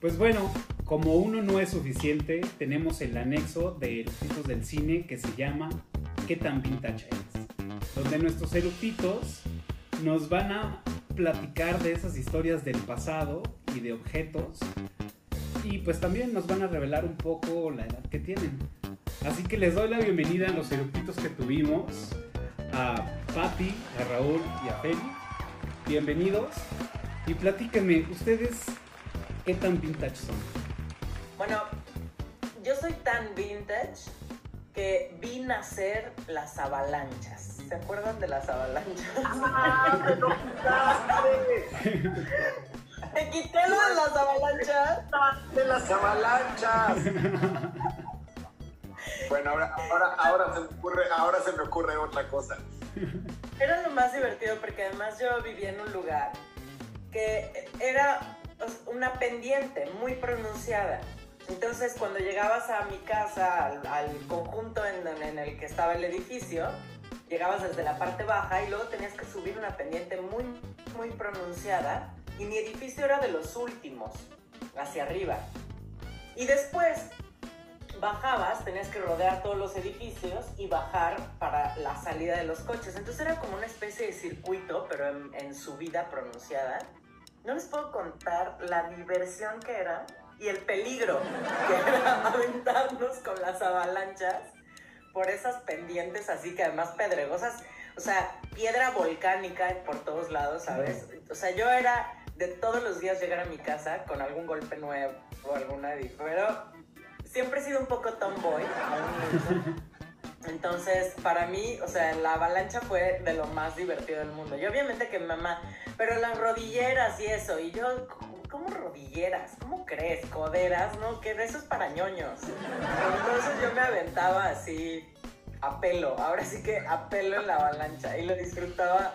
Pues bueno, como uno no es suficiente, tenemos el anexo de eructitos del cine que se llama ¿Qué tan vintage eres? Donde nuestros eructitos nos van a platicar de esas historias del pasado y de objetos y pues también nos van a revelar un poco la edad que tienen. Así que les doy la bienvenida a los eructitos que tuvimos, a Patti, a Raúl y a Feli. Bienvenidos y platíquenme, ¿ustedes qué tan vintage son? Bueno, yo soy tan vintage que vi nacer las avalanchas. ¿Se acuerdan de las avalanchas? ¡Me quité lo de las avalanchas! ¡De las avalanchas! Bueno, ahora, ahora, ahora, se me ocurre, ahora se me ocurre otra cosa. Era lo más divertido porque además yo vivía en un lugar que era una pendiente muy pronunciada. Entonces, cuando llegabas a mi casa, al, conjunto en, en, el que estaba el edificio, llegabas desde la parte baja y luego tenías que subir una pendiente muy, muy pronunciada. Y mi edificio era de los últimos, hacia arriba. Y después bajabas, tenías que rodear todos los edificios y bajar para la salida de los coches. Entonces era como una especie de circuito, pero en, en subida pronunciada. No les puedo contar la diversión que era y el peligro que era aventarnos con las avalanchas por esas pendientes así que además pedregosas, o sea, piedra volcánica por todos lados, ¿sabes? O sea, yo era de todos los días llegar a mi casa con algún golpe nuevo o alguna, pero siempre he sido un poco tomboy, Entonces, para mí, o sea, la avalancha fue de lo más divertido del mundo. Y obviamente que mi mamá, pero las rodilleras y eso, y yo, ¿cómo rodilleras? ¿Cómo crees? Coderas, ¿no? Que eso es para ñoños. Entonces yo me aventaba así a pelo, ahora sí que a pelo en la avalancha y lo disfrutaba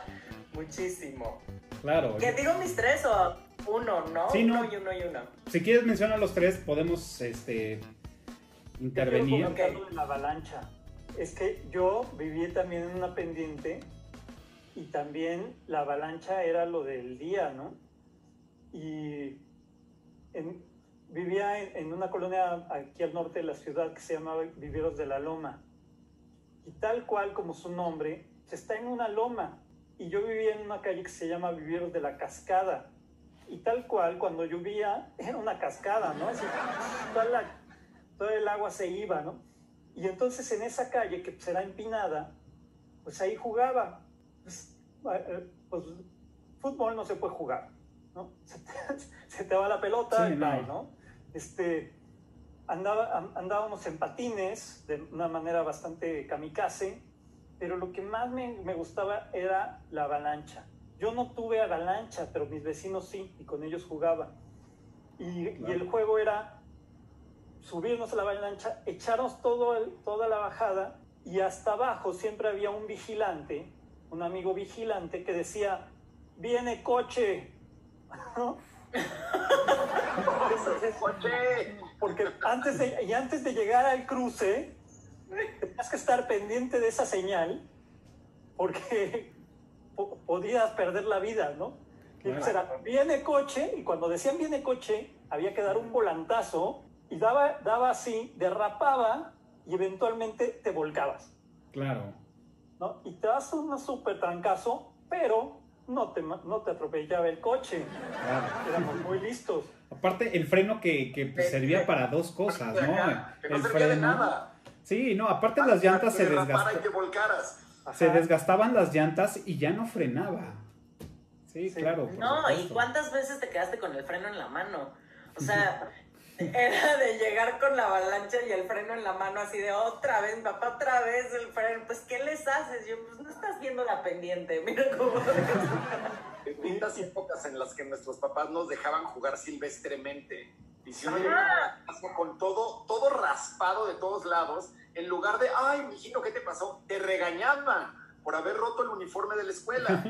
muchísimo. Claro. ¿Qué digo mis tres o uno, no? Sí, uno y uno y uno. Si quieres mencionar los tres, podemos este, intervenir. Yo la avalancha. Es que yo viví también en una pendiente y también la avalancha era lo del día, ¿no? Y vivía en, una colonia aquí al norte de la ciudad que se llamaba Viveros de la Loma. Y tal cual como su nombre, se está en una loma. Y yo vivía en una calle que se llama Viveros de la Cascada. Y tal cual, cuando llovía, era una cascada, ¿no? Así, toda todo el agua se iba, ¿no? Y entonces en esa calle, que será empinada, pues ahí jugaba. Pues, eh, pues, fútbol no se puede jugar, ¿no? Se te, va la pelota y no. ¿no? Este, andaba, andábamos en patines de una manera bastante kamikaze, pero lo que más me, me gustaba era la avalancha. Yo no tuve avalancha, pero mis vecinos sí, y con ellos jugaba. Y, y el juego era subirnos a la avalancha, echarnos todo toda la bajada y hasta abajo siempre había un vigilante, un amigo vigilante que decía, viene coche. Porque antes de, y antes de llegar al cruce, tenías que estar pendiente de esa señal porque podías perder la vida, ¿no? viene coche, y cuando decían viene coche, había que dar un volantazo y daba, daba así, derrapaba y eventualmente te volcabas. Claro. ¿no? Y te das un súper trancazo, pero no te, no te atropellaba el coche. Claro. Éramos muy listos. Aparte, el freno que, que pues, servía para dos cosas, ¿no? Que no el freno. De nada. Sí, no, aparte las llantas se desgastaban. Se desgastaban las llantas y ya no frenaba. Sí, claro. No, ¿y cuántas veces te quedaste con el freno en la mano? O sea, era de llegar con la avalancha y el freno en la mano, así de otra vez, papá, otra vez el freno. Pues, ¿qué les haces? Yo, pues no estás viendo la pendiente, mira cómo. Lindas épocas en las que nuestros papás nos dejaban jugar silvestremente. Y si uno con todo, todo raspado de todos lados, en lugar de, ay, mijito, ¿qué te pasó? Te regañaban por haber roto el uniforme de la escuela.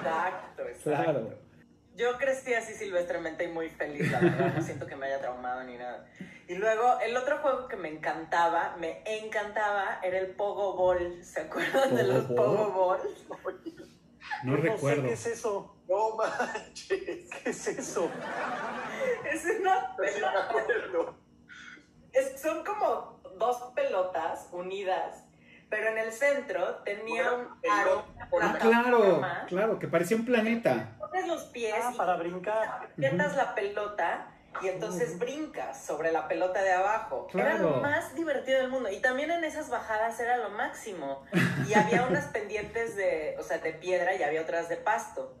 Exacto, exacto. Yo crecí así silvestremente y muy feliz, la verdad, no siento que me haya traumado ni nada. Y luego, el otro juego que me encantaba, me encantaba, era el Pogo Ball. ¿Se acuerdan de los Pogo Balls? No, recuerdo. ¿Qué es eso? No manches. ¿Qué es eso? es una pelota. acuerdo. Es- son como dos pelotas unidas, pero en el centro tenía un aro, una Ah, claro, claro, que parecía un planeta. Pones los pies Ah, para brincar. aprietas la pelota y entonces brincas sobre la pelota de abajo. Era lo más divertido del mundo. Y también en esas bajadas era lo máximo. Y había unas pendientes de, o sea, de piedra y había otras de pasto.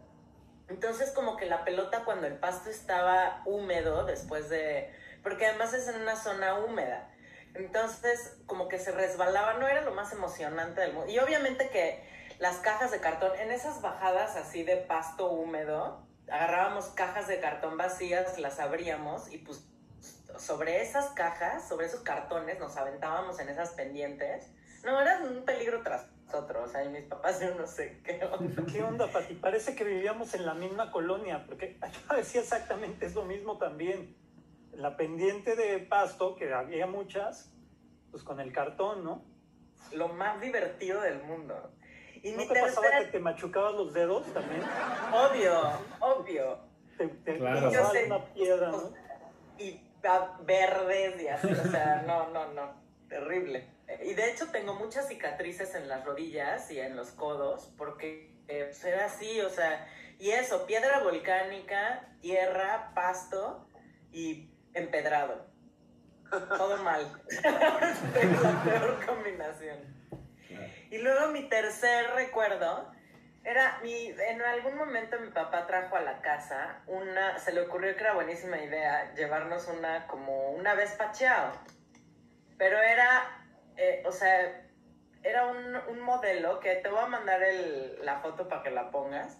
Entonces como que la pelota cuando el pasto estaba húmedo después de... Porque además es en una zona húmeda. Entonces como que se resbalaba, no era lo más emocionante del mundo. Y obviamente que las cajas de cartón, en esas bajadas así de pasto húmedo, agarrábamos cajas de cartón vacías, las abríamos y pues sobre esas cajas, sobre esos cartones, nos aventábamos en esas pendientes. No, era un peligro tras otro, o sea, y mis papás yo no sé qué onda. ¿Qué onda, Pati? Parece que vivíamos en la misma colonia, porque yo decía exactamente es lo mismo también. La pendiente de pasto, que había muchas, pues con el cartón, ¿no? Lo más divertido del mundo. Y mi ¿No te pasaba que te machucabas los dedos también? obvio, obvio. Te, te Claro. Yo sé. una piedra, ¿no? y a- verdes y así, o sea, no, no, no, terrible. Y de hecho tengo muchas cicatrices en las rodillas y en los codos porque eh, pues, era así, o sea, y eso, piedra volcánica, tierra, pasto y empedrado. Todo mal. Es la peor combinación. Y luego mi tercer recuerdo era, mi, en algún momento mi papá trajo a la casa una, se le ocurrió que era buenísima idea llevarnos una, como una Vespa Chao. Pero era, eh, o sea, era un, un modelo que te voy a mandar la foto para que la pongas,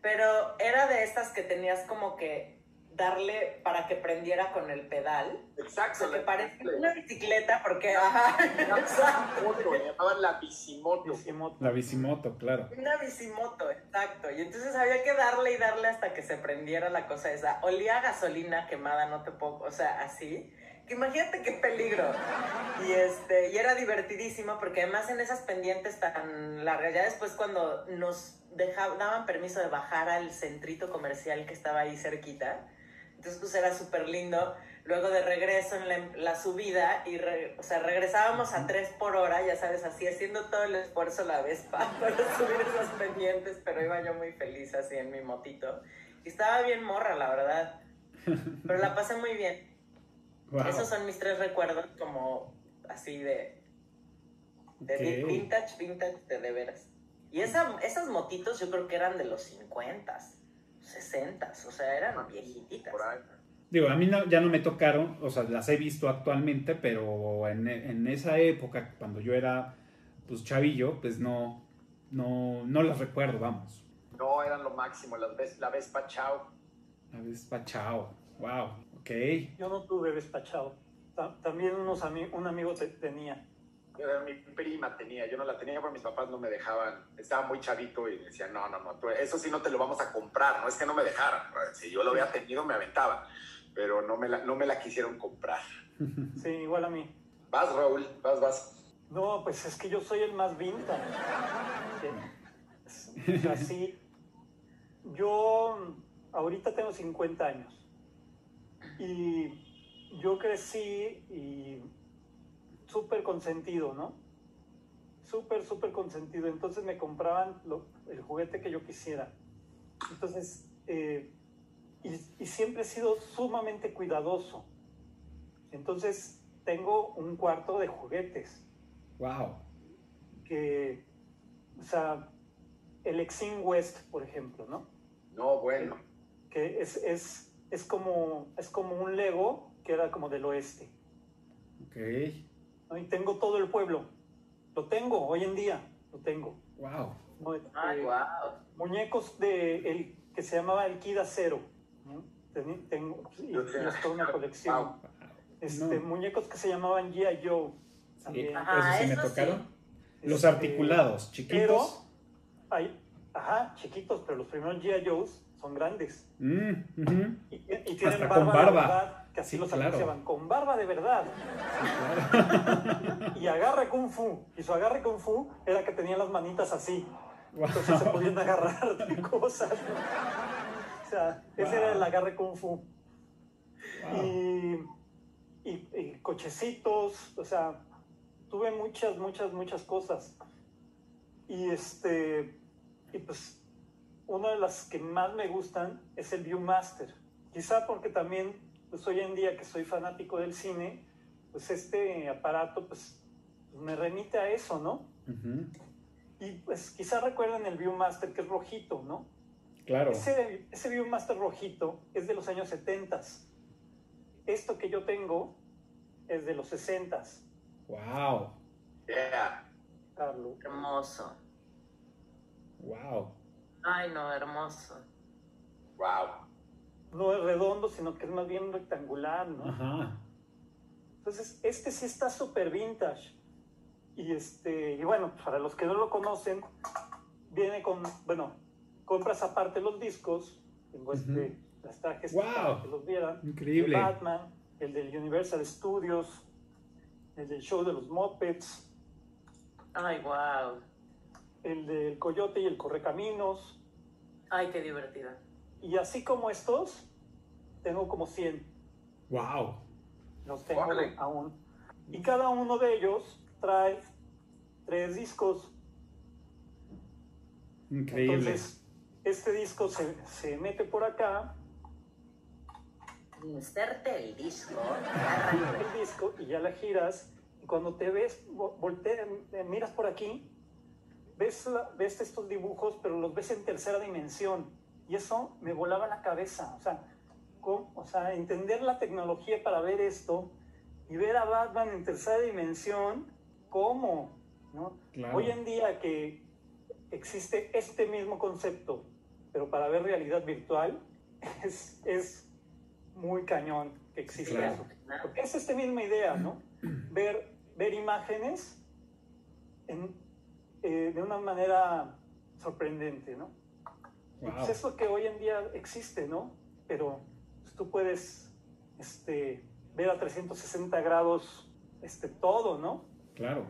pero era de estas que tenías como que darle para que prendiera con el pedal. O Exacto. sea, que parece una bicicleta porque, ajá, exacto. moto, le llamaban la bicimoto. Bicimoto. La bicimoto, claro. Una bicimoto, exacto. Y entonces había que darle y darle hasta que se prendiera la cosa esa. Olía a gasolina quemada, no te puedo, o sea, así. Que imagínate qué peligro. Y este, y era divertidísimo porque además en esas pendientes tan largas, ya después cuando nos dejaban, daban permiso de bajar al centrito comercial que estaba ahí cerquita, entonces pues era súper lindo. Luego de regreso en la, la subida, y re- o sea, regresábamos a 3 por hora, ya sabes, así haciendo todo el esfuerzo la Vespa para subir esas pendientes, pero iba yo muy feliz así en mi motito. Y estaba bien morra, la verdad. Pero la pasé muy bien. Wow. Esos son mis tres recuerdos como así de, vintage, vintage de de veras. Y esa, esas motitos yo creo que eran de los 50, 60, o sea, eran viejititas. Digo, a mí no- ya no me tocaron, o sea, las he visto actualmente, pero en, en esa época, cuando yo era pues chavillo, pues no, no, no las recuerdo, vamos. No, eran lo máximo, las ves- la Vespa Chao. La Vespa Chao, wow, ok. Yo no tuve despachado. Ta- También unos ami- un amigo te- tenía. Mi prima tenía, yo no la tenía porque mis papás no me dejaban, estaba muy chavito y decían, no, no, no, tú- eso sí no te lo vamos a comprar, no es que no me dejaran, si yo lo hubiera tenido me aventaba, pero no me la, no me la quisieron comprar. Sí, igual a mí. Vas, Raúl, vas, vas. No, pues es que yo soy el más vintage. Sí. O sea, sí. Yo ahorita tengo 50 años. Y yo crecí y súper consentido, ¿no? Súper, súper consentido. Entonces me compraban lo- el juguete que yo quisiera. Entonces, eh, y, y siempre he sido sumamente cuidadoso. Entonces, tengo un cuarto de juguetes Wow. que, o sea, el Exim West, por ejemplo, ¿no? No, bueno, Que es, es, es, como, es como un Lego que era como del oeste. Ok. ¿No? Y tengo todo el pueblo. Lo tengo, hoy en día, lo tengo. Wow. ¿no? Ay, Eh, wow. Muñecos de el, que se llamaba el Kida Cero. ¿no? Tengo, y, Yo y es toda una colección. Wow. Este, No. Muñecos que se llamaban G.I. Joe. Sí, también. Ajá, eso sí me eso sí. tocaron. Los Este, articulados, Pero chiquitos. hay, ajá, chiquitos, pero los primeros G.I. Joes son grandes. Mm, ujú. Y, y tienen Hasta barba, con barba. Que así Sí, los claro. anunciaban, con barba de verdad. Sí, claro. Y agarre kung fu. Y su agarre kung fu era que tenían las manitas así. Entonces se podían agarrar de cosas. ¿no? O sea, ese era el agarre kung fu. Y, y, y cochecitos, o sea, tuve muchas, muchas, muchas cosas. Y este, y pues una de las que más me gustan es el Viewmaster. Quizá porque también, pues hoy en día que soy fanático del cine, pues este aparato pues me remite a eso, ¿no? Y pues quizá recuerden el Viewmaster que es rojito, ¿no? Claro. Ese, ese Viewmaster rojito es de los años 70. Esto que yo tengo es de los 60, Wow. Yeah. Carlos. Hermoso. Wow. Ay, no, hermoso. Wow. No es redondo, sino que es más bien rectangular, ¿no? Ajá. Entonces, este sí está súper vintage. Y, este, y bueno, para los que no lo conocen, viene con, bueno, compras aparte los discos, tengo este, las trajes Wow. para que los vieran, Increíble. de Batman, el del Universal Studios, el del show de los Muppets, Ay, wow. el del Coyote y el Correcaminos, Ay, qué divertido. Y así como estos, tengo como 100, Wow. los tengo Órale. aún. Y cada uno de ellos trae tres discos. Increíble. Entonces, este disco se, se mete por acá, Inserte el disco. el disco, y ya la giras, y cuando te ves, vo- voltea, eh, miras por aquí, ves, la- ves estos dibujos, pero los ves en tercera dimensión, y eso me volaba la cabeza, o sea, ¿cómo? o sea, entender la tecnología para ver esto, y ver a Batman en tercera dimensión, ¿cómo? ¿No? Claro. Hoy en día que existe este mismo concepto, pero para ver realidad virtual, es, es muy cañón que exista Claro. eso. Porque es esta misma idea, ¿no? Ver, ver imágenes en, eh, de una manera sorprendente, ¿no? Wow. pues es lo que hoy en día existe, ¿no? Pero pues, tú puedes este, ver a 360 grados este, todo, ¿no? Claro.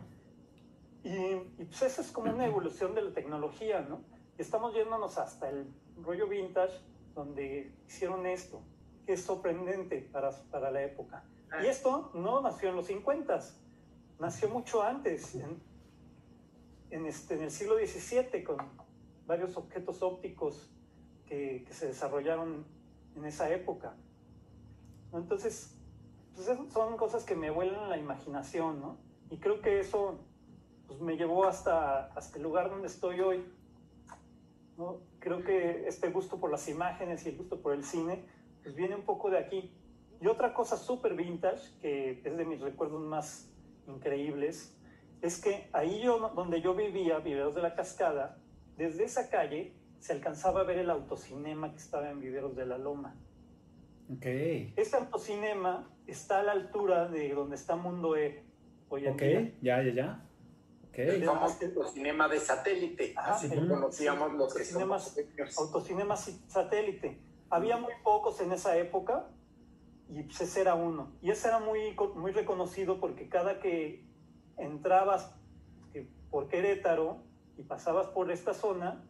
Y, y, pues eso es como una evolución de la tecnología, ¿no? Y estamos yéndonos hasta el rollo vintage, donde hicieron esto, que es sorprendente para, para la época. Y esto no nació en los 50, nació mucho antes, en, en, este, en el siglo XVII, con varios objetos ópticos que, que se desarrollaron en esa época. Entonces, pues son cosas que me vuelan la imaginación, ¿no? Y creo que eso pues, me llevó hasta, hasta el lugar donde estoy hoy. ¿no? Creo que este gusto por las imágenes y el gusto por el cine pues viene un poco de aquí. Y otra cosa súper vintage, que es de mis recuerdos más increíbles, es que ahí yo, donde yo vivía, Viveros de la Cascada, desde esa calle se alcanzaba a ver el autocinema que estaba en Viveros de la Loma. Ok. Este autocinema está a la altura de donde está Mundo E hoy en Ok. día. Ya, ya, ya. El Ok. famoso cinema de satélite. Ajá, así el- lo conocíamos los que cinemas- somos pequeños. Autocinema satélite. Había muy pocos en esa época y pues ese era uno. Y ese era muy, muy reconocido porque cada que entrabas eh, por Querétaro y pasabas por esta zona,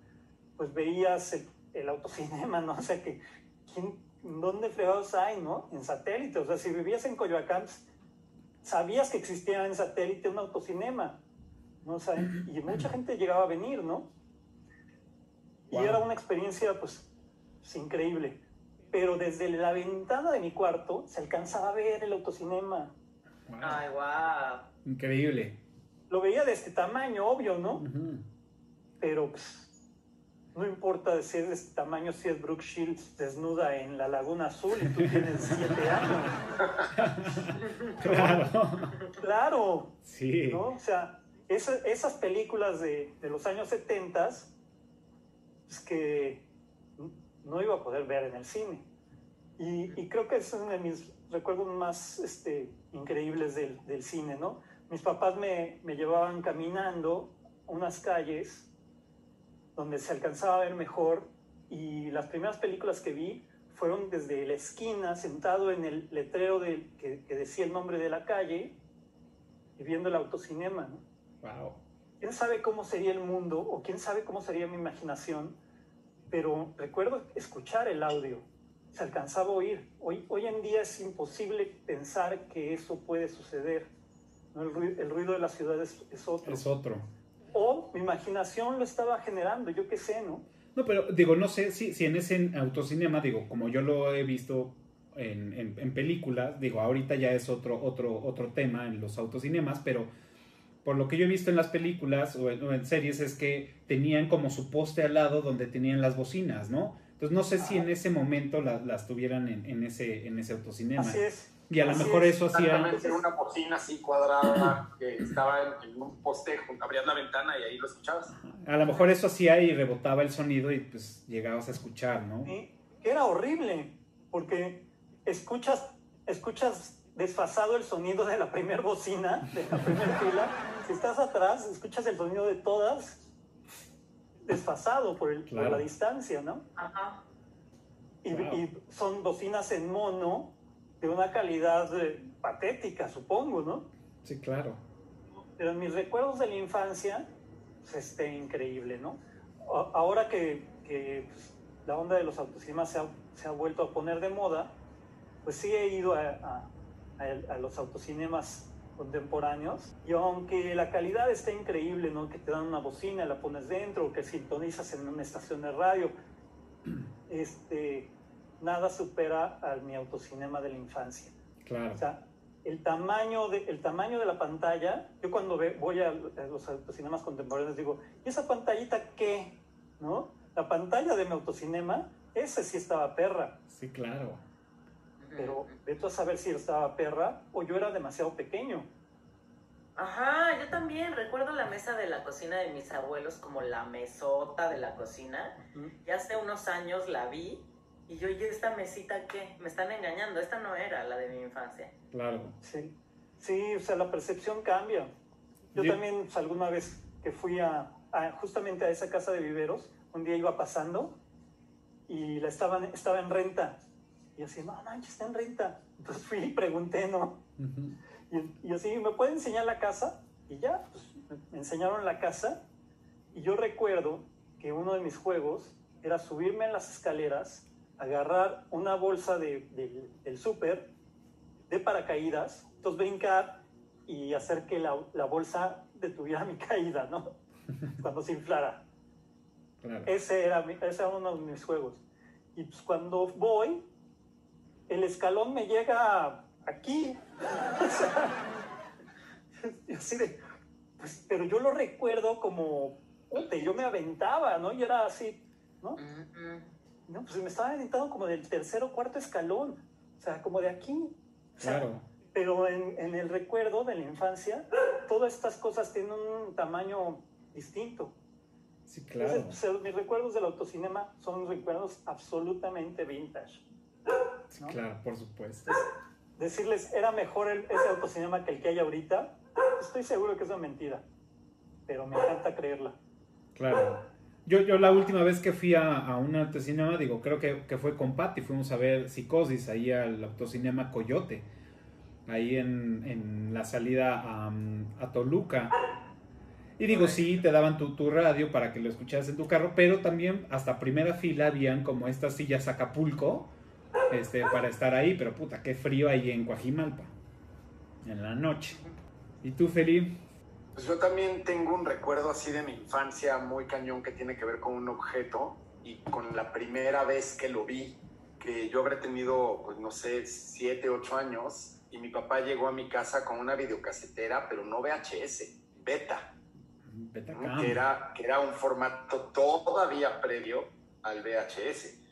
pues veías el, el autocinema, ¿no? O sea que, ¿quién, ¿dónde fregados hay, no? En satélite. O sea, si vivías en Coyoacán, sabías que existía en satélite un autocinema, ¿no? O sea, y mucha gente llegaba a venir, ¿no? Y Wow. era una experiencia, pues, pues, increíble. Pero desde la ventana de mi cuarto se alcanzaba a ver el autocinema. Wow. Ay, wow. Increíble. Lo veía de este tamaño, obvio, ¿no? Ujú. Pero pues, no importa si es de este tamaño, si es Brooke Shields desnuda en la Laguna Azul y tú tienes siete años. Claro. Claro, Sí. ¿no? O sea, esa- esas películas de, de los años 70 pues que no iba a poder ver en el cine. Y, y creo que es uno de mis recuerdos más este, increíbles del, del cine, ¿no? Mis papás me, me llevaban caminando unas calles donde se alcanzaba a ver mejor y las primeras películas que vi fueron desde la esquina, sentado en el letrero del- que, que decía el nombre de la calle y viendo el autocinema, ¿no? Wow. quién sabe cómo sería el mundo o quién sabe cómo sería mi imaginación, pero recuerdo escuchar el audio se alcanzaba a oír. Hoy, hoy en día es imposible pensar que eso puede suceder. ¿no? El, ruido, el, ruido, de la ciudad es, es, otro. Es otro. O mi imaginación lo estaba generando, yo qué sé, ¿no? No, pero digo, no sé si, si en ese autocinema, digo, como yo lo he visto en, en, películas, digo, ahorita ya es otro, otro, otro tema en los autocinemas, pero por lo que yo he visto en las películas o en series es que tenían como su poste al lado donde tenían las bocinas, ¿no? Entonces no sé si en ese momento la, las tuvieran en, en, ese, en ese autocinema. Así es. Y a lo mejor es. eso hacía... Exactamente, una bocina así cuadrada que estaba en, en un poste, abrías la ventana y ahí lo escuchabas. A lo mejor eso hacía y rebotaba el sonido y pues llegabas a escuchar, ¿no? Sí, Era horrible, porque escuchas, escuchas desfasado el sonido de la primera bocina, de la primera fila. Si estás atrás, escuchas el sonido de todas desfasado por, el, Claro. por la distancia, ¿no? Ajá. Y, Wow. y son bocinas en mono de una calidad eh, patética, supongo, ¿no? Sí, claro. Pero en mis recuerdos de la infancia, pues, este, increíble, ¿no? A- Ahora que, que, pues, la onda de los autocinemas se ha, se ha vuelto a poner de moda, pues sí he ido a, a- a- a los autocinemas contemporáneos y aunque la calidad está increíble, ¿no? Que te dan una bocina, la pones dentro, que sintonizas en una estación de radio, este, nada supera a mi autocinema de la infancia. Claro. O sea, el tamaño de, el tamaño de la pantalla, yo cuando ve- voy a, a los autocinemas contemporáneos digo, ¿y esa pantallita qué? ¿No? La pantalla de mi autocinema, esa sí estaba perra, Sí, claro. Pero vete a saber si estaba perra o yo era demasiado pequeño. Ajá, yo también recuerdo la mesa de la cocina de mis abuelos como la mesota de la cocina. Y hace unos años la vi y yo, ¿y esta mesita qué? Me están engañando, esta no era la de mi infancia. Claro. Sí, sí, o sea, la percepción cambia. Yo Yo- también, pues, alguna vez que fui a, a- justamente a esa casa de viveros, un día iba pasando y la estaban, estaba en renta. Y yo así, no manches, está en renta. Entonces fui y pregunté, ¿no? Y, y así, ¿me puede enseñar la casa? Y ya, pues, me- enseñaron la casa. Y yo recuerdo que uno de mis juegos era subirme en las escaleras, agarrar una bolsa de, de- del súper de paracaídas, entonces brincar y hacer que la, la bolsa detuviera mi caída, ¿no? Cuando se inflara. Claro. Ese era, mi- ese era uno de mis juegos. Y pues cuando voy, el escalón me llega aquí. O sea, así de, pues, pero yo lo recuerdo como, "Ute, yo me aventaba, ¿no? Y era así, ¿no? No, pues me estaba aventando como del tercer o cuarto escalón. O sea, como de aquí. O sea, Claro. Pero en, en el recuerdo de la infancia, todas estas cosas tienen un tamaño distinto. Sí, claro. Entonces, pues, mis recuerdos del autocinema son recuerdos absolutamente vintage. Claro, por supuesto. Decirles, era mejor el- ese autocinema que el que hay ahorita, estoy seguro que es una mentira. Pero me encanta creerla. Claro. Yo, yo la última vez que fui a, a un autocinema, digo, creo que, que fue con Patty, fuimos a ver Psicosis ahí al autocinema Coyote, ahí en, en la salida a, a Toluca. Y digo, sí, te daban tu, tu radio para que lo escucharas en tu carro, pero también hasta primera fila habían como estas sillas Acapulco este, para estar ahí, pero puta, qué frío ahí en Coajimalpa, en la noche. ¿Y tú, Felipe? Pues yo también tengo un recuerdo así de mi infancia muy cañón que tiene que ver con un objeto y con la primera vez que lo vi, que yo habré tenido, pues no sé, siete, ocho años y mi papá llegó a mi casa con una videocasetera, pero no VHS, beta, Betacam. que era, que era un formato todavía previo al VHS.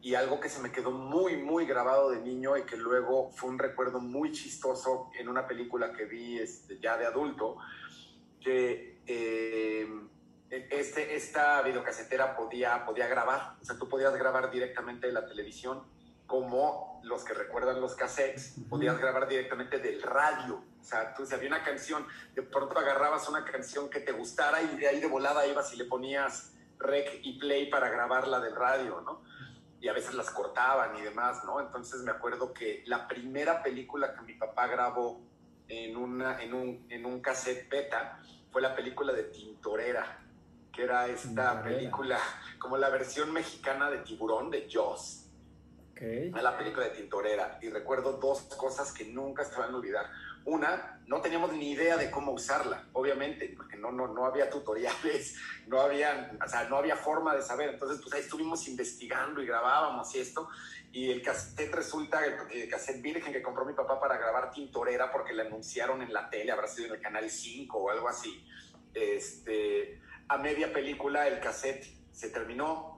Y algo que se me quedó muy, muy grabado de niño y que luego fue un recuerdo muy chistoso en una película que vi este, ya de adulto, que eh, este, esta videocasetera podía, podía grabar, o sea, tú podías grabar directamente de la televisión, como los que recuerdan los cassettes, podías grabar directamente del radio, o sea, tú si había una canción, de pronto agarrabas una canción que te gustara y de ahí de volada ibas y le ponías rec y play para grabarla del radio, ¿no? Y a veces las cortaban y demás, ¿no? Entonces me acuerdo que la primera película que mi papá grabó en, una, en, un, en un cassette beta fue la película de Tintorera, que era esta película como la versión mexicana de Tiburón, de Jaws. a la película de Tintorera y recuerdo dos cosas que nunca se van a olvidar. Una, no teníamos ni idea de cómo usarla, obviamente, porque no, no, no había tutoriales, no había, o sea, no había forma de saber. Entonces, pues ahí estuvimos investigando y grabábamos y esto. Y el cassette resulta, el, el cassette virgen que compró mi papá para grabar Tintorera, porque le anunciaron en la tele, habrá sido en el canal 5 o algo así. Este, a media película el cassette se terminó,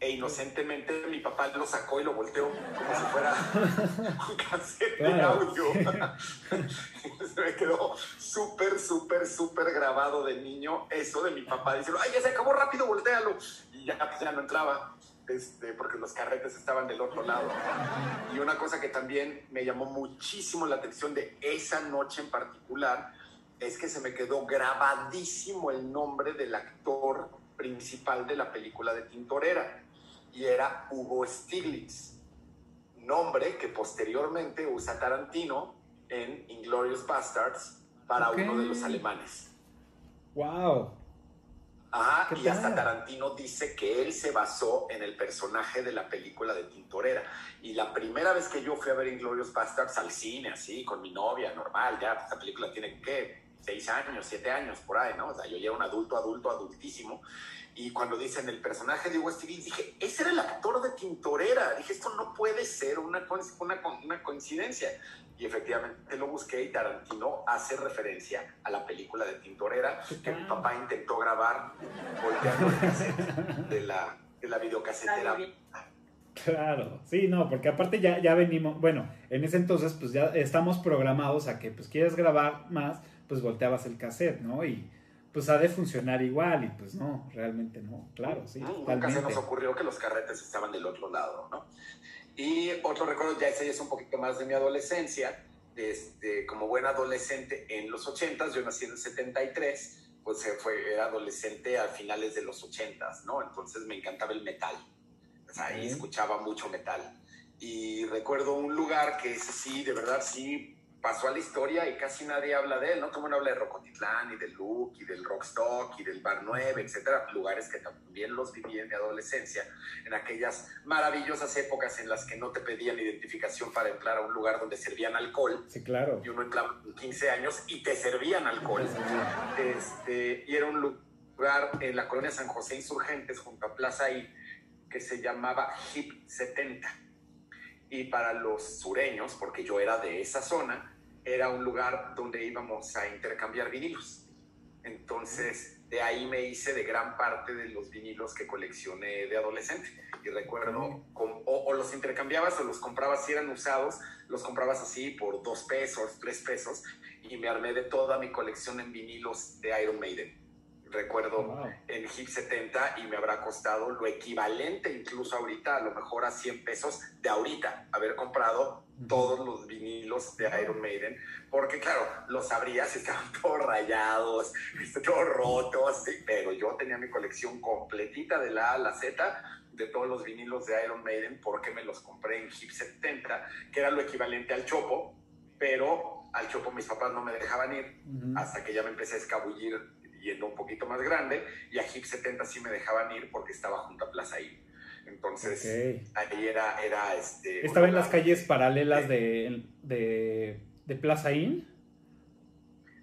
e inocentemente mi papá lo sacó y lo volteó como si fuera un cassette de audio. Se me quedó súper, súper, súper grabado de niño eso de mi papá diciendo, ay, ya se acabó rápido, voltealo. Y ya, pues, ya no entraba. Este, porque los carretes estaban del otro lado. Y una cosa que también me llamó muchísimo la atención de esa noche en particular es que se me quedó grabadísimo el nombre del actor principal de la película de Tintorera y era Hugo Stiglitz, nombre que posteriormente usa Tarantino en Inglorious Bastards para uno de los alemanes. ¡Wow! Ajá, y hasta Tarantino dice que él se basó en el personaje de la película de Tintorera. Y la primera vez que yo fui a ver Inglorious Bastards al cine, así, con mi novia, normal, ya, esta película tiene, ¿qué? Seis años, siete años, por ahí, ¿no? O sea, yo ya era un adulto, adulto, adultísimo. Y cuando dicen el personaje de Hugo Stiglitz, dije, ese era el actor de Tintorera. Dije, esto no puede ser una, una, una coincidencia. Y efectivamente lo busqué y Tarantino hace referencia a la película de Tintorera que mi papá intentó grabar volteando el cassette de la, de la videocasetera. Claro, sí, no, porque aparte ya, ya venimos, bueno, en ese entonces pues ya estamos programados a que pues quieres grabar más, pues volteabas el cassette, ¿no? Y, pues ha de funcionar igual y pues no, realmente no, claro, sí. Nunca se nos ocurrió que los carretes estaban del otro lado, ¿no? Y otro recuerdo, ya ese es un poquito más de mi adolescencia, este, como buen adolescente en los 80 yo nací en el 73, pues fue, era adolescente a finales de los 80 ¿no? Entonces me encantaba el metal, sea, ahí escuchaba mucho metal. Y recuerdo un lugar que ese sí, de verdad sí, pasó a la historia y casi nadie habla de él, ¿no? Como no habla de Rocotitlán y del Look y del Rockstock y del Bar 9, etcétera, lugares que también los viví en mi adolescencia, en aquellas maravillosas épocas en las que no te pedían identificación para entrar a un lugar donde servían alcohol. Sí, claro. Y uno entraba con 15 años y te servían alcohol. Este, y era un lugar en la colonia San José Insurgentes, junto a Plaza I, que se llamaba Hip 70 y para los sureños, porque yo era de esa zona, era un lugar donde íbamos a intercambiar vinilos. Entonces, de ahí me hice de gran parte de los vinilos que coleccioné de adolescente. Y recuerdo, o, los intercambiabas o los comprabas si eran usados, los comprabas así por dos pesos, tres pesos, y me armé de toda mi colección en vinilos de Iron Maiden recuerdo en HIP 70 y me habrá costado lo equivalente incluso ahorita, a lo mejor a 100 pesos de ahorita, haber comprado todos los vinilos de Iron Maiden, porque claro, los abrías y estaban todos rayados, todos rotos, pero yo tenía mi colección completita de la A a la Z de todos los vinilos de Iron Maiden porque me los compré en HIP 70, que era lo equivalente al Chopo, pero al Chopo mis papás no me dejaban ir hasta que ya me empecé a escabullir yendo un poquito más grande, y a HIP 70 sí me dejaban ir porque estaba junto a Plaza I. Entonces, ahí era, era este... ¿Estaba en las calles paralelas de, de, de Plaza Inn?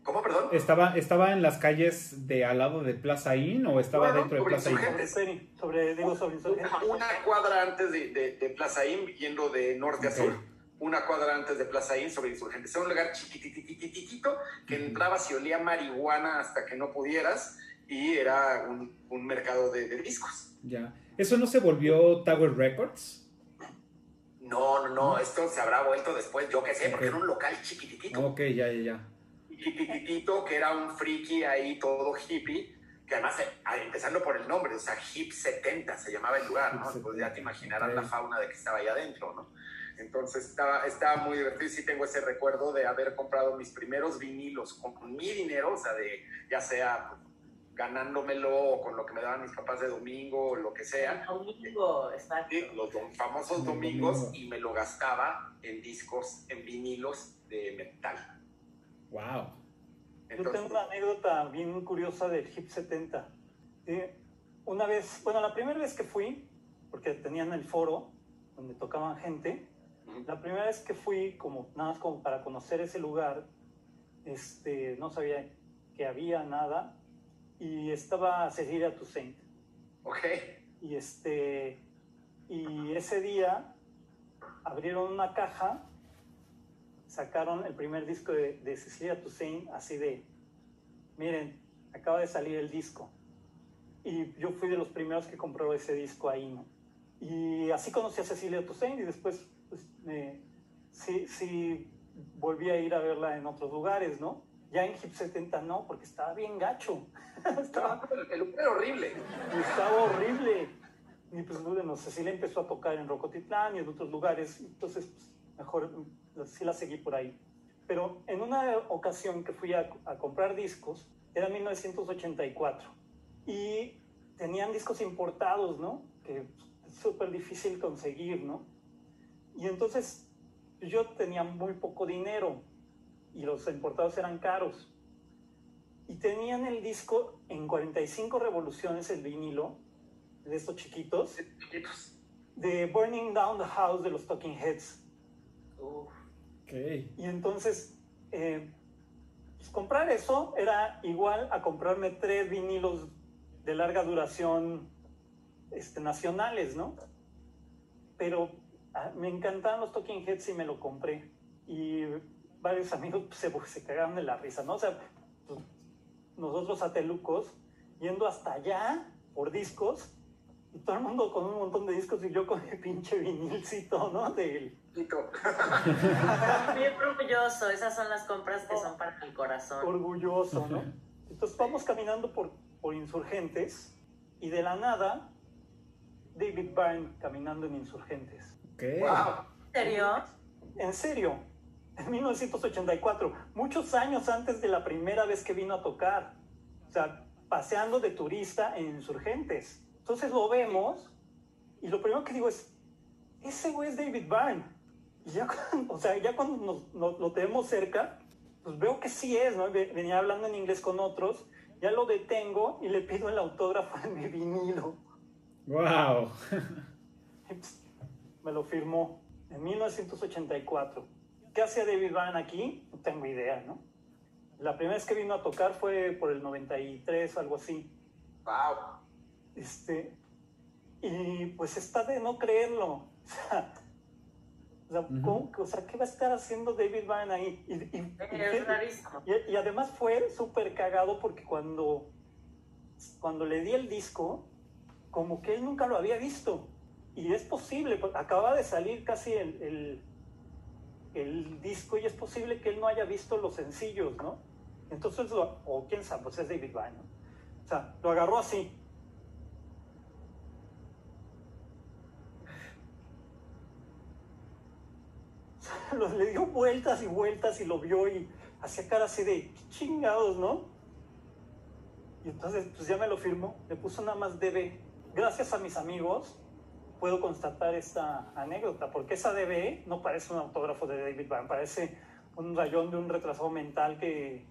¿Cómo, perdón? ¿Estaba, ¿Estaba en las calles de al lado de Plaza Inn o estaba dentro de Plaza Inn? Sobre, digo, sobre, una, cuadra antes de, de, Plaza Inn, yendo de norte a sur una cuadra antes de Plaza Inn sobre Insurgentes. Era un lugar chiquititititito que entrabas y olía marihuana hasta que no pudieras y era un, un mercado de, discos. Ya. ¿Eso no se volvió Tower Records? No, no, no, esto se habrá vuelto después, yo qué sé, porque era un local chiquititito. Ok, ya, ya, ya. Chiquititito, que era un friki ahí, todo hippie, que además, empezando por el nombre, o sea, Hip 70 se llamaba el lugar, ¿no? Pues ya te imaginarás la fauna de que estaba ahí adentro, ¿no? Entonces estaba, estaba muy divertido y sí tengo ese recuerdo de haber comprado mis primeros vinilos con, mi dinero, o sea, de ya sea ganándomelo o con lo que me daban mis papás de domingo o lo que sea. Domingo, exacto. los famosos domingos y me lo gastaba en discos, en vinilos de metal. Wow. Yo tengo una anécdota bien curiosa del Hip 70. Una vez, bueno, la primera vez que fui, porque tenían el foro, donde tocaban gente. La primera vez que fui, como nada más como para conocer ese lugar, este, no sabía que había nada y estaba Cecilia Toussaint. Ok. Y este, y ese día abrieron una caja, sacaron el primer disco de, de Cecilia Toussaint, así de, miren, acaba de salir el disco. Y yo fui de los primeros que compró ese disco ahí, ¿no? Y así conocí a Cecilia Toussaint y después, me, sí, sí, volví a ir a verla en otros lugares, ¿no? Ya en Hip 70 no, porque estaba bien gacho. estaba, el lugar era horrible. Estaba horrible. Y pues, bueno, Cecilia empezó a tocar en Rocotitlán y en otros lugares, entonces, pues, mejor sí la seguí por ahí. Pero en una ocasión que fui a, a comprar discos, era 1984, y tenían discos importados, ¿no? Que es súper difícil conseguir, ¿no? Y entonces yo tenía muy poco dinero y los importados eran caros. Y tenían el disco en 45 revoluciones, el vinilo, de estos chiquitos, Chiquitos. de Burning Down the House de los Talking Heads. Ok. Y entonces, eh, pues comprar eso era igual a comprarme tres vinilos de larga duración este, nacionales, ¿no? Pero me encantaban los Talking Heads y me lo compré. Y varios amigos pues, se, se cagaron de la risa, ¿no? O sea, pues, nosotros atelucos yendo hasta allá por discos y todo el mundo con un montón de discos y yo con el pinche vinilcito, ¿no? Del. Bien orgulloso, esas son las compras que son para el corazón. orgulloso, ¿no? Entonces vamos caminando por, por insurgentes y de la nada David Byrne caminando en insurgentes. Ok. Wow. ¿En serio? En serio, en 1984, muchos años antes de la primera vez que vino a tocar. O sea, paseando de turista en insurgentes. Entonces lo vemos y lo primero que digo es, ese güey es David Byrne. Y ya, cuando- o sea, ya cuando nos, nos- lo tenemos cerca, pues veo que sí es, ¿no? Ve- Venía hablando en inglés con otros, ya lo detengo y le pido el autógrafo en mi vinilo. Wow. Me lo firmó en 1984. ¿Qué hacía David Byrne aquí? No tengo idea, ¿no? La primera vez que vino a tocar fue por el 93 o algo así. Wow. Este, y pues está de no creerlo. O sea, o sea, Ujú. ¿cómo que- o sea, ¿qué va a estar haciendo David Byrne ahí? Y, y- y- Es rarísimo. y- y además fue súper cagado porque cuando, cuando le di el disco, como que él nunca lo había visto. Y es posible, porque acababa de salir casi el, el, disco y es posible que él no haya visto los sencillos, ¿no? Entonces, o quién sabe, pues es David Byrne, ¿no? O sea, lo agarró así. Le dio vueltas y vueltas y lo vio y hacía cara así de "¿Qué chingados, ¿no? Y entonces, pues ya me lo firmó, le puso nada más DB. Gracias a mis amigos, puedo constatar esta anécdota, porque esa DB no parece un autógrafo de David Byrne, parece un rayón de un retrasado mental que,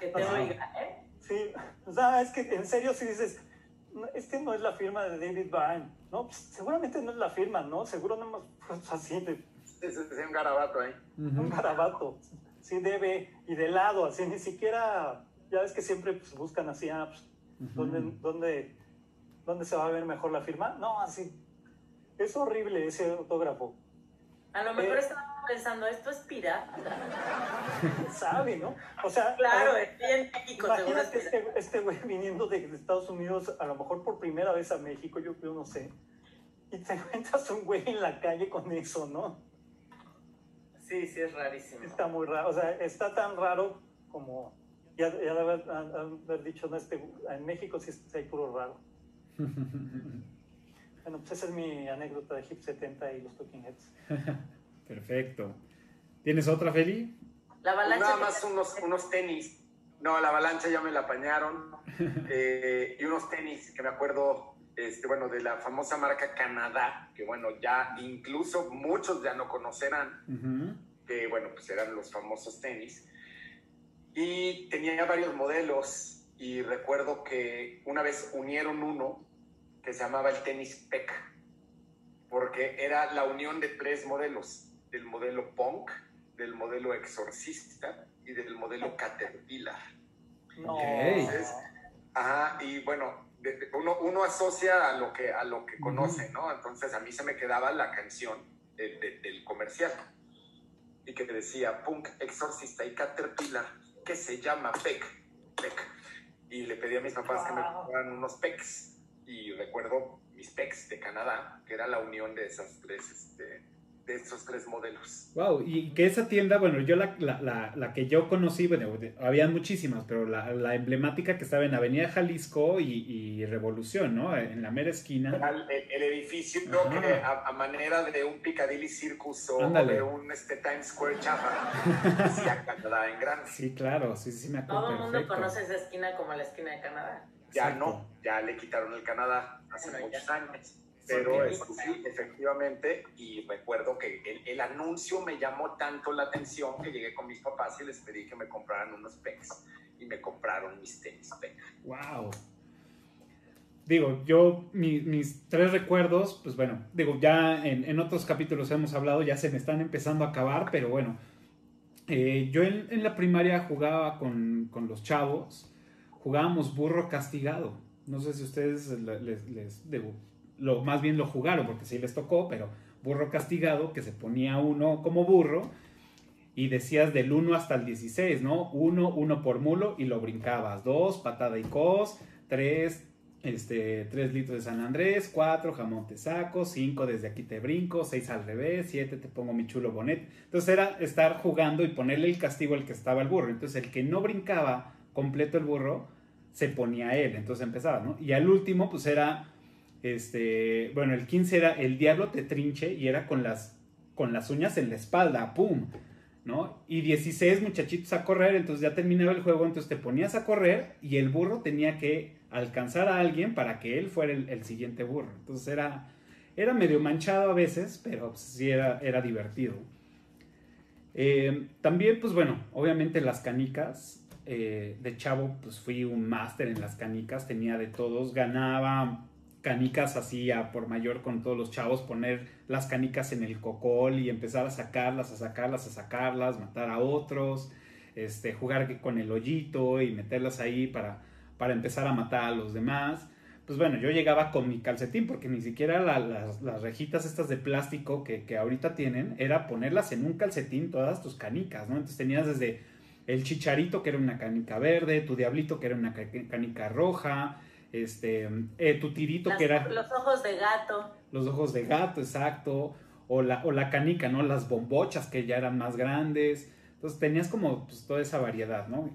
Que te oiga, ¿eh? Sí, o sea, es que en serio si dices, "No, este no es la firma de David Byrne, ¿no? Pues, seguramente no es la firma, ¿no? Seguro no hemos puesto así de Es, es un garabato ahí. un Ujú. garabato, sí debe, y de lado, así ni siquiera, ya ves que siempre pues, buscan así, ah, pues, ¿dónde, Ujú. dónde, dónde se va a ver mejor la firma? No, así, es horrible ese autógrafo, A lo mejor Eh. estaba pensando, esto es pirata. sabe, ¿no? O sea, Claro, ver, estoy en México, seguro es Imagínate este, güey viniendo de Estados Unidos, a lo mejor por primera vez a México, yo, yo no sé, y te encuentras un güey en la calle con eso, ¿no? Sí, sí, es rarísimo. Está muy raro, o sea, está tan raro como, ya, ya de haber, haber dicho, no, este, en México sí, hay puro raro. Bueno, pues esa es mi anécdota de Hip 70 y los Talking Heads. Perfecto. ¿Tienes otra, Feli? La avalancha. Nada que más unos, unos tenis. No, la avalancha ya me la apañaron. Eh, y unos tenis que me acuerdo, este, bueno, de la famosa marca Canadá, que bueno, ya incluso muchos ya no conocerán, que bueno, pues eran los famosos tenis. Y tenía varios modelos y recuerdo que una vez unieron uno que se llamaba el tenis PEC. porque era la unión de tres modelos, del modelo punk, del modelo exorcista y del modelo caterpillar. No. Entonces, ajá, y bueno, de- de- uno, uno asocia a lo que, a lo que conoce, ¿no? Entonces a mí se me quedaba la canción de- de- del comercial y que decía punk, exorcista y caterpillar, que se llama Peck, Peck. Y le pedí a mis papás que me Wow. compraran unos Pecks y recuerdo mis Pecks de Canadá, que era la unión de esas tres, este, de esos tres modelos. Wow, y que esa tienda, bueno, yo la, la, la, la que yo conocí, bueno, habían muchísimas, pero la, la emblemática que estaba en Avenida Jalisco y, y Revolución, ¿no? En la mera esquina. El, el edificio Ajá. que a, a manera de un Piccadilly Circus o Ándale. de un este, Times Square Chapa, Canadá en grande. Sí, claro, sí, sí, me acuerdo Todo el mundo conoce esa esquina como la esquina de Canadá. Ya Exacto. no, ya le quitaron el Canadá hace Bueno, muchos ya. años. Pero sí, efectivamente, y recuerdo que el, el anuncio me llamó tanto la atención que llegué con mis papás y les pedí que me compraran unos pecs. Y me compraron mis tenis Peck. Wow. Digo, yo, mi- mis tres recuerdos, pues bueno, digo, ya en, en otros capítulos hemos hablado, ya se me están empezando a acabar, pero bueno, eh, yo en, en la primaria jugaba con, con los chavos, jugábamos burro castigado. No sé si ustedes le- les, lo, más bien lo jugaron, porque sí les tocó, pero burro castigado, que se ponía uno como burro y decías del 1 hasta el 16, ¿no? 1, 1 por mulo y lo brincabas. 2, patada y cos. 3, este, 3 litros de San Andrés. 4, jamón te saco. 5, desde aquí te brinco. 6 al revés. 7, te pongo mi chulo bonet. Entonces era estar jugando y ponerle el castigo al que estaba el burro. Entonces el que no brincaba completo el burro, se ponía él. Entonces empezaba, ¿no? Y al último, pues era, este, bueno, el 15 era el diablo te trinche y era con las, con las uñas en la espalda, ¡pum! ¿no? Y 16 muchachitos a correr, entonces ya terminaba el juego, entonces te ponías a correr y el burro tenía que alcanzar a alguien para que él fuera el, siguiente burro. Entonces era, era medio manchado a veces, pero pues, sí era, era divertido. Eh, también, pues bueno, obviamente las canicas. Eh, de chavo, pues fui un máster en las canicas, tenía de todos, ganaba canicas así a por mayor con todos los chavos, poner las canicas en el cocol y empezar a sacarlas, a sacarlas, a sacarlas, matar a otros, este, jugar con el hoyito y meterlas ahí para, para empezar a matar a los demás. Pues bueno, yo llegaba con mi calcetín porque ni siquiera la- las, las rejitas estas de plástico que, que ahorita tienen era ponerlas en un calcetín todas tus canicas, ¿no? Entonces tenías desde el chicharito que era una canica verde, tu diablito que era una ca- canica roja, este, eh, tu tirito Las- que era Los ojos de gato. los ojos de gato, exacto, o la, o la canica, ¿no? Las bombochas que ya eran más grandes. Entonces tenías como pues, toda esa variedad, ¿no?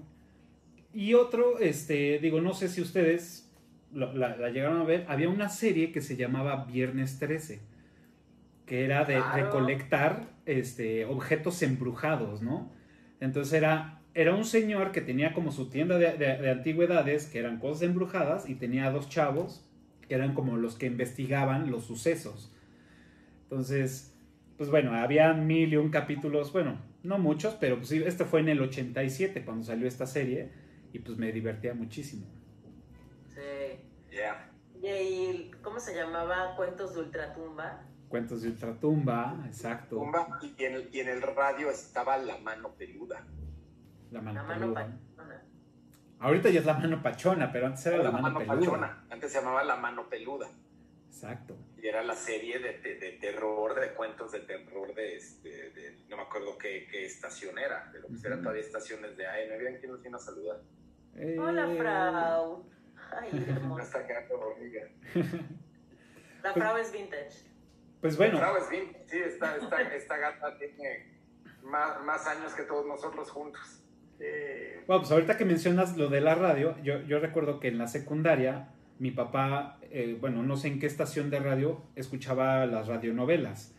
Y otro, este, digo, no sé si ustedes lo- la, la llegaron a ver, había una serie que se llamaba Viernes 13, que era de Claro. recolectar este, objetos embrujados, ¿no? Entonces era, era un señor que tenía como su tienda de, de- de antigüedades, que eran cosas embrujadas, y tenía dos chavos, que eran como los que investigaban los sucesos. Entonces, pues bueno, había mil y un capítulos, bueno, no muchos, pero pues sí, este fue en el 87 cuando salió esta serie, y pues me divertía muchísimo. Sí. Yeah. Y ¿cómo se llamaba? Cuentos de Ultratumba. Cuentos de Ultratumba, exacto. Tumba, y, en el, y en el radio estaba la mano peluda. La mano, La mano peluda. pachona. Ahorita ya es la mano pachona, pero antes era la, mano, peluda. pachona. Antes se llamaba la mano peluda. Exacto. Y era la serie de, de- de terror, de cuentos de terror de, este, de- no me acuerdo qué, qué estación era, pero pues eran Ujú. todavía estaciones de AM. Miren quién nos viene a saludar. Hola, Eh, Frau. Ay, No hermosa. está quedando hormiga. La Frau es vintage. Pues bueno, Bravo, es bien. Sí, esta, esta, esta gata tiene más, más años que todos nosotros juntos. Eh, Bueno, pues ahorita que mencionas lo de la radio, yo, yo recuerdo que en la secundaria mi papá, eh, bueno, no sé en qué estación de radio, escuchaba las radionovelas.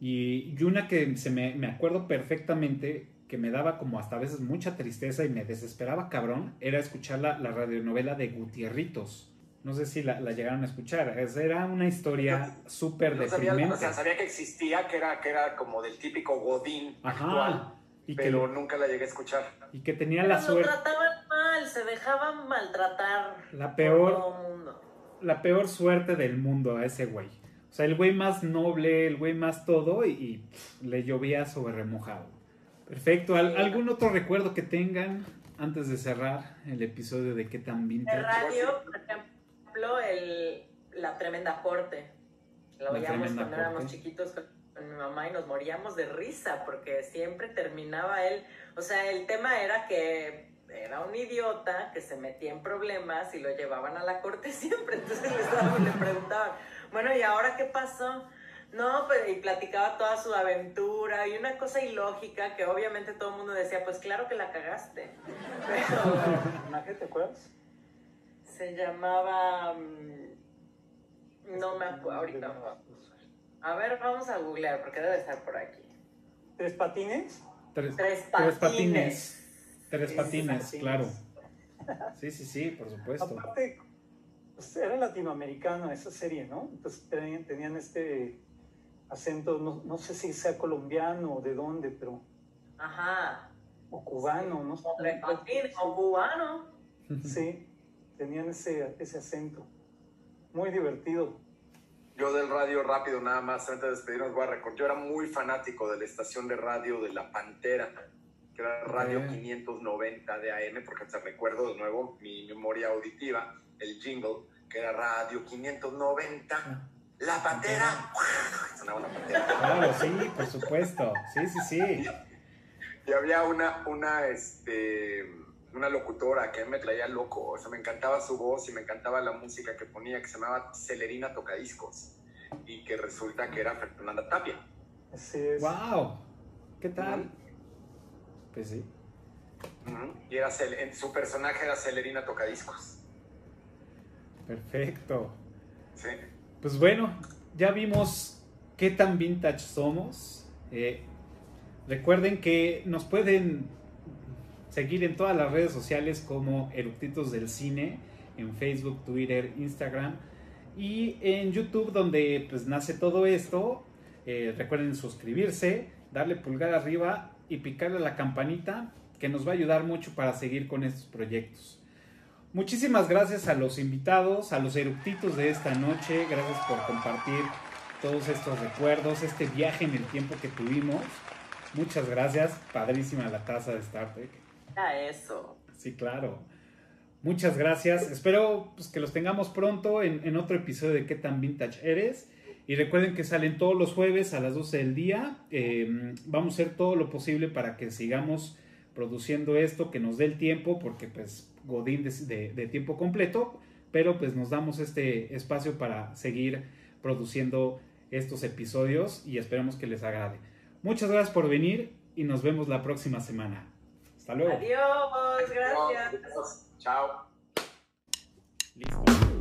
Y, y una que se me, me acuerdo perfectamente, que me daba como hasta a veces mucha tristeza y me desesperaba cabrón, era escuchar la, la radionovela de Gutierritos. No sé si la, la llegaron a escuchar. Es- Era una historia súper no sabía, deprimente. o sea, sabía que existía, que era, que era como del típico Godín Ajá. actual, Y que, pero nunca la llegué a escuchar. y que tenía Pero la lo suerte. trataban mal, se dejaban maltratar La peor, todo mundo. la peor suerte del mundo a ese güey. O sea, el güey más noble, el güey más todo y, le llovía sobre remojado. Perfecto. ¿Algún otro recuerdo que tengan antes de cerrar el episodio de qué tan vintage? De radio, por ejemplo, el, la tremenda corte. Lo oíamos cuando éramos chiquitos con mi mamá y nos moríamos de risa porque siempre terminaba él. O sea, el tema era que era un idiota que se metía en problemas y lo llevaban a la corte siempre. Entonces le, preguntaban, bueno, ¿y ahora qué pasó? No, pues y platicaba toda su aventura y una cosa ilógica que obviamente todo el mundo decía, pues claro que la cagaste. Pero... ¿Qué te acuerdas? Se llamaba... Mm, no me acuerdo ahorita. A ver, vamos a googlear porque debe estar por aquí. ¿Tres patines? Tres, patines. Tres patines, claro. Sí, sí, sí, por supuesto. Aparte, pues, era latinoamericana esa serie, ¿no? Entonces tenían, este acento, no, sé si sea colombiano o de dónde, pero... Ajá. O cubano, ¿no? O, o cubano. Sí, tenían ese, ese acento. Muy divertido. Yo del radio rápido, nada más, antes de despedirnos, voy a recordar. Yo era muy fanático de la estación de radio de La Pantera que era Radio 590 de AM, porque te recuerdo de nuevo mi memoria auditiva, el jingle, que era Radio 590. Ah. La pantera. Sonaba una pantera. Claro, sí, por supuesto. Sí, sí, sí. Y había una, una, este, una locutora que me traía loco. O sea, me encantaba su voz y me encantaba la música que ponía, que se llamaba Celerina Tocadiscos. Y que resulta que era Fernanda Tapia. Así es. ¡Wow! ¿Qué tal? Pues sí. Y era su personaje era Celerina Tocadiscos. Perfecto. Sí. Pues bueno, ya vimos qué tan vintage somos. Eh, recuerden que nos pueden seguir en todas las redes sociales como Eructitos del Cine, en Facebook, Twitter, Instagram y en YouTube donde pues nace todo esto. Eh, recuerden suscribirse, darle pulgar arriba y picarle la campanita que nos va a ayudar mucho para seguir con estos proyectos. Muchísimas gracias a los invitados, a los eructitos de esta noche, gracias por compartir todos estos recuerdos, este viaje en el tiempo que tuvimos. Muchas gracias, padrísima la taza de Star Trek. A eso. Sí, claro. Muchas gracias. Espero pues, que los tengamos pronto en, otro episodio de ¿Qué tan vintage eres? Y recuerden que salen todos los jueves a las 12 del día. Eh, vamos a hacer todo lo posible para que sigamos produciendo esto, que nos dé el tiempo, porque pues Godín de, de, tiempo completo, pero pues nos damos este espacio para seguir produciendo estos episodios y esperamos que les agrade. Muchas gracias por venir y nos vemos la próxima semana. Hasta luego. Adiós, gracias. Chao. Listo.